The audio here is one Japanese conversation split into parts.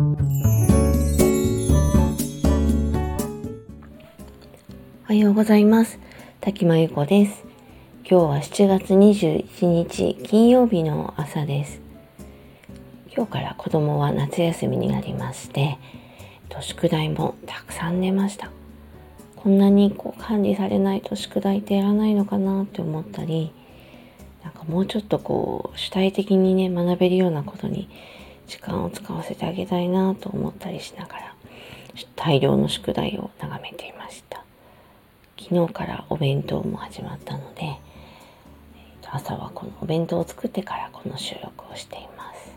おはようございます。滝間由子です。今日は7月21日金曜日の朝です。今日から子供は夏休みになりまして宿題もたくさん寝ました。こんなにこう管理されないと宿題ってやらないのかなって思ったりなんかもうちょっとこう主体的にね学べるようなことに時間を使わせてあげたいなと思ったりしながら大量の宿題を眺めていました昨日からお弁当も始まったので朝はこのお弁当を作ってからこの収録をしています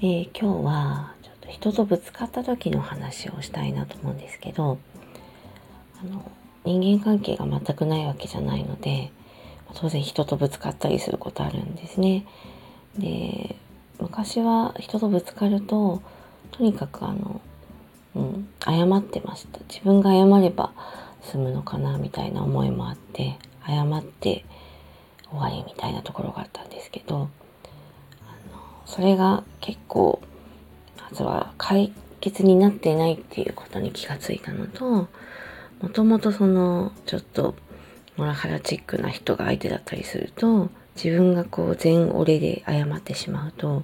えー、今日はちょっと人とぶつかった時の話をしたいなと思うんですけどあの人間関係が全くないわけじゃないので当然人とぶつかったりすることあるんですね。で昔は人とぶつかるととにかくあの、うん、謝ってました。自分が謝れば済むのかなみたいな思いもあって謝って終わりみたいなところがあったんですけどそれが結構まずは解決になっていないっていうことに気がついたのともともとそのちょっとモラハラチックな人が相手だったりすると自分がこう全俺で謝ってしまうと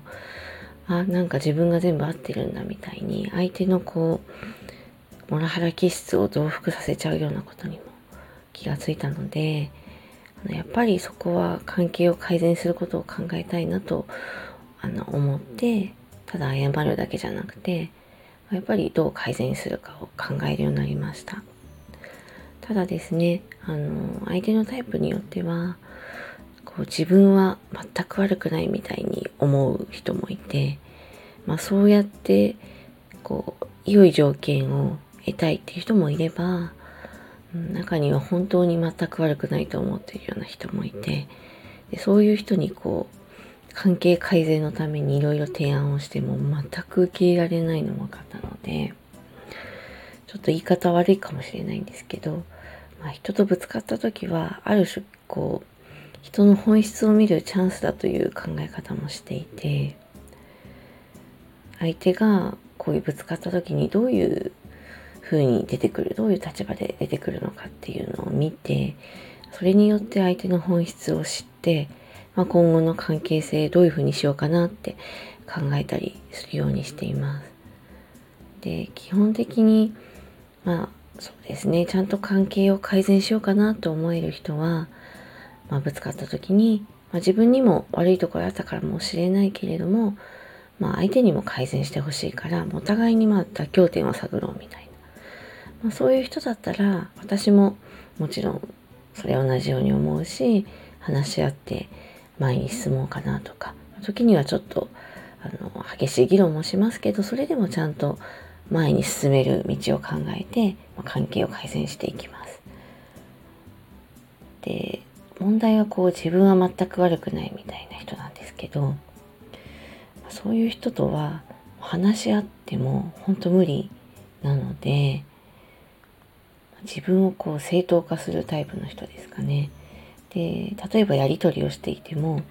あなんか自分が全部合ってるんだみたいに相手のこうモラハラ気質を増幅させちゃうようなことにも気がついたのでやっぱりそこは関係を改善することを考えたいなとあの思ってただ謝るだけじゃなくてやっぱりどう改善するかを考えるようになりました。ただですねあの相手のタイプによってはこう自分は全く悪くないみたいに思う人もいて、まあ、そうやってこう良い条件を得たいっていう人もいれば中には本当に全く悪くないと思っているような人もいてでそういう人にこう関係改善のためにいろいろ提案をしても全く受け入れられないのも分かったのでちょっと言い方悪いかもしれないんですけど、まあ、人とぶつかった時はある種こう人の本質を見るチャンスだという考え方もしていて相手がこういうぶつかった時にどういう風に出てくるどういう立場で出てくるのかっていうのを見てそれによって相手の本質を知ってまあ、今後の関係性どういうふうにしようかなって考えたりするようにしています。で基本的にまあそうですねちゃんと関係を改善しようかなと思える人は、まあ、ぶつかった時に、まあ、自分にも悪いところあったからもしれないけれども、まあ、相手にも改善してほしいからお互いにまあ妥協点を探ろうみたいな、まあ、そういう人だったら私ももちろんそれ同じように思うし話し合って前に進もうかなとか時にはちょっとあの激しい議論もしますけどそれでもちゃんと前に進める道を考えて、ま関係を改善していきます。で問題はこう自分は全く悪くないみたいな人なんですけどそういう人とは話し合っても本当無理なので自分をこう正当化するタイプの人ですかね。で例えばやり取りをしていても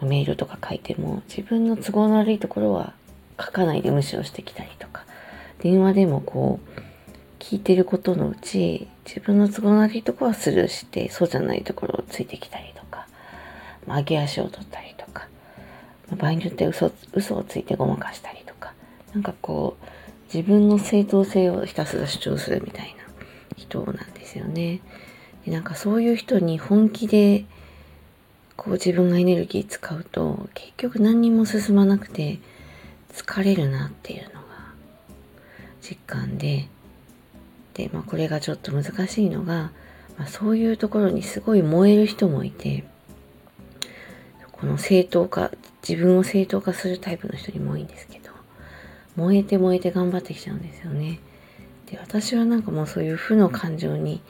メールとか書いても自分の都合の悪いところは書かないで無視をしてきたりとか電話でもこう聞いてることのうち自分の都合の悪いとこはスルーしてそうじゃないところをついてきたりとか、上げ足を取ったりとか、場合によって嘘嘘をついてごまかしたりとかなんかこう自分の正当性をひたすら主張するみたいな人なんですよね。でなんかそういう人に本気でこう自分がエネルギー使うと結局何にも進まなくて疲れるなっていうのが実感でで、まあ、これがちょっと難しいのが、まあ、そういうところにすごい燃える人もいてこの正当化自分を正当化するタイプの人にも多いんですけど燃えて燃えて頑張ってきちゃうんですよね。で私はなんかもうそういう負の感情に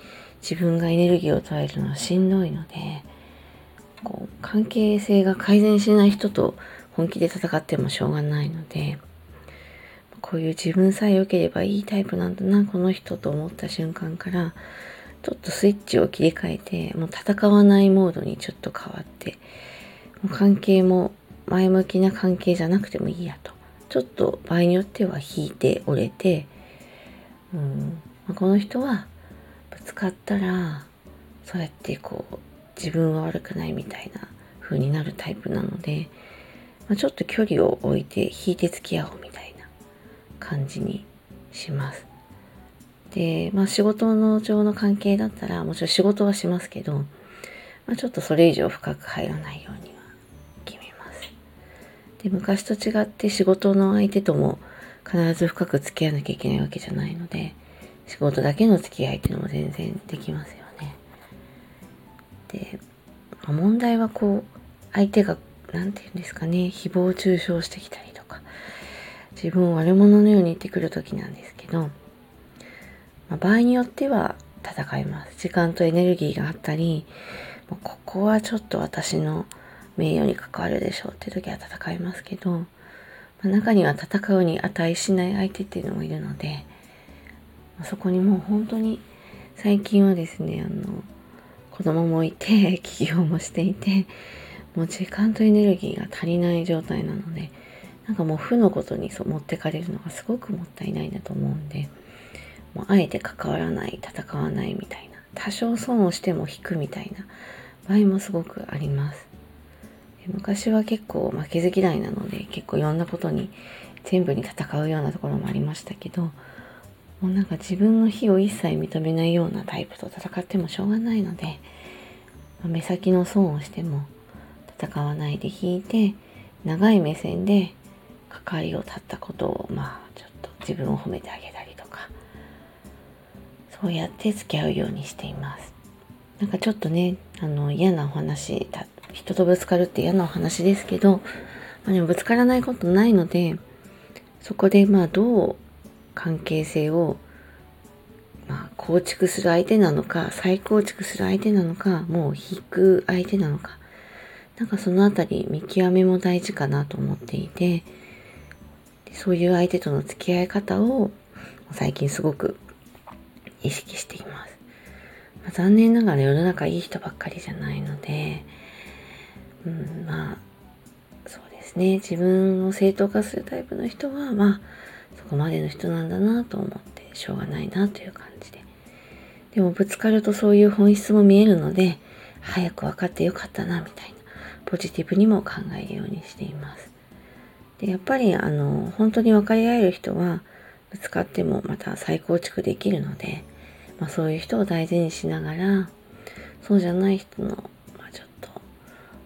自分がエネルギーを捉えるのはしんどいのでこう関係性が改善しない人と本気で戦ってもしょうがないのでこういう自分さえ良ければいいタイプなんだなこの人と思った瞬間からちょっとスイッチを切り替えてもう戦わないモードにちょっと変わってもう関係も前向きな関係じゃなくてもいいやと。ちょっと場合によっては引いて折れて、うんまあ、この人はぶつかったらそうやってこう自分は悪くないみたいな風になるタイプなので、まあ、ちょっと距離を置いて引いて付き合おうみたいな。感じにします。で、まあ仕事の上の関係だったらもちろん仕事はしますけど、まあ、ちょっとそれ以上深く入らないようには決めます。で、昔と違って仕事の相手とも必ず深く付き合わなきゃいけないわけじゃないので、仕事だけの付き合いっていうのも全然できますよね。で、まあ、問題はこう、相手が、何て言うんですかね、誹謗中傷してきたりとか、自分を悪者のように言ってくる時なんですけど、まあ、場合によっては戦います。時間とエネルギーがあったり、もうここはちょっと私の名誉に関わるでしょうって時は戦いますけど、まあ、中には戦うに値しない相手っていうのもいるので、ま、そこにもう本当に最近はですね、あの、子供もいて、起業もしていて、もう時間とエネルギーが足りない状態なので、なんかもう負のことにそう持ってかれるのがすごくもったいないなと思うんで、もうあえて関わらない、戦わないみたいな、多少損をしても引くみたいな場合もすごくあります。昔は結構負けず嫌いなので、結構いろんなことに全部に戦うようなところもありましたけど、もうなんか自分の非を一切認めないようなタイプと戦ってもしょうがないので、目先の損をしても戦わないで引いて、長い目線で関わりを絶ったことを、まあちょっと自分を褒めてあげたりとか、そうやって付き合うようにしています。なんかちょっとね、あの嫌なお話、人とぶつかるって嫌なお話ですけど、まあ、でもぶつからないことないので、そこでまあどう関係性を、まあ、構築する相手なのか、再構築する相手なのか、もう引く相手なのか、なんかそのあたり見極めも大事かなと思っていて、そういう相手との付き合い方を最近すごく意識しています。まあ、残念ながら世の中いい人ばっかりじゃないので、うん、まあ、そうですね。自分を正当化するタイプの人は、まあ、そこまでの人なんだなと思ってしょうがないなという感じで。でもぶつかるとそういう本質も見えるので、早く分かってよかったな、みたいな、ポジティブにも考えるようにしています。で、やっぱり、あの、本当に分かり合える人は、ぶつかってもまた再構築できるので、まあ、そういう人を大事にしながらそうじゃない人の、まあ、ちょっと、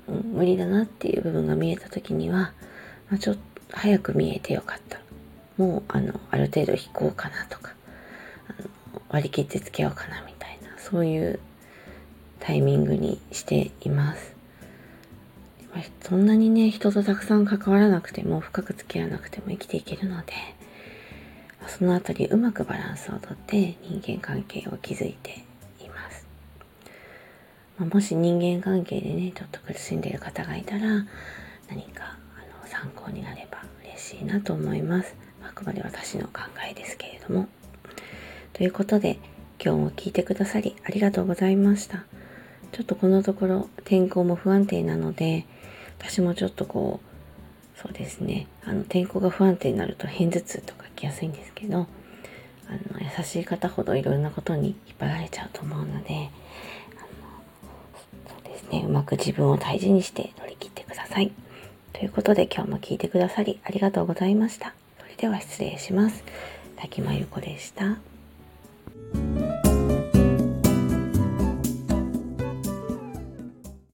うん、無理だなっていう部分が見えた時には、まあ、ちょっと早く見えてよかったもうあのある程度引こうかなとかあの割り切ってつけようかなみたいなそういうタイミングにしています。そんなにね、人とたくさん関わらなくても、深く付き合わなくても生きていけるので、そのあたりうまくバランスをとって人間関係を築いています。まあ、もし人間関係でね、ちょっと苦しんでいる方がいたら、何かあの参考になれば嬉しいなと思います。あくまで私の考えですけれども。ということで、今日も聞いてくださりありがとうございました。ちょっとこのところ天候も不安定なので、私もちょっとこう、そうですねあの天候が不安定になると片頭痛とか来やすいんですけどあの優しい方ほどいろんなことに引っ張られちゃうと思うのでそうですねうまく自分を大事にして乗り切ってください。ということで今日も聞いてくださりありがとうございました。それでは失礼します。滝間由子でした。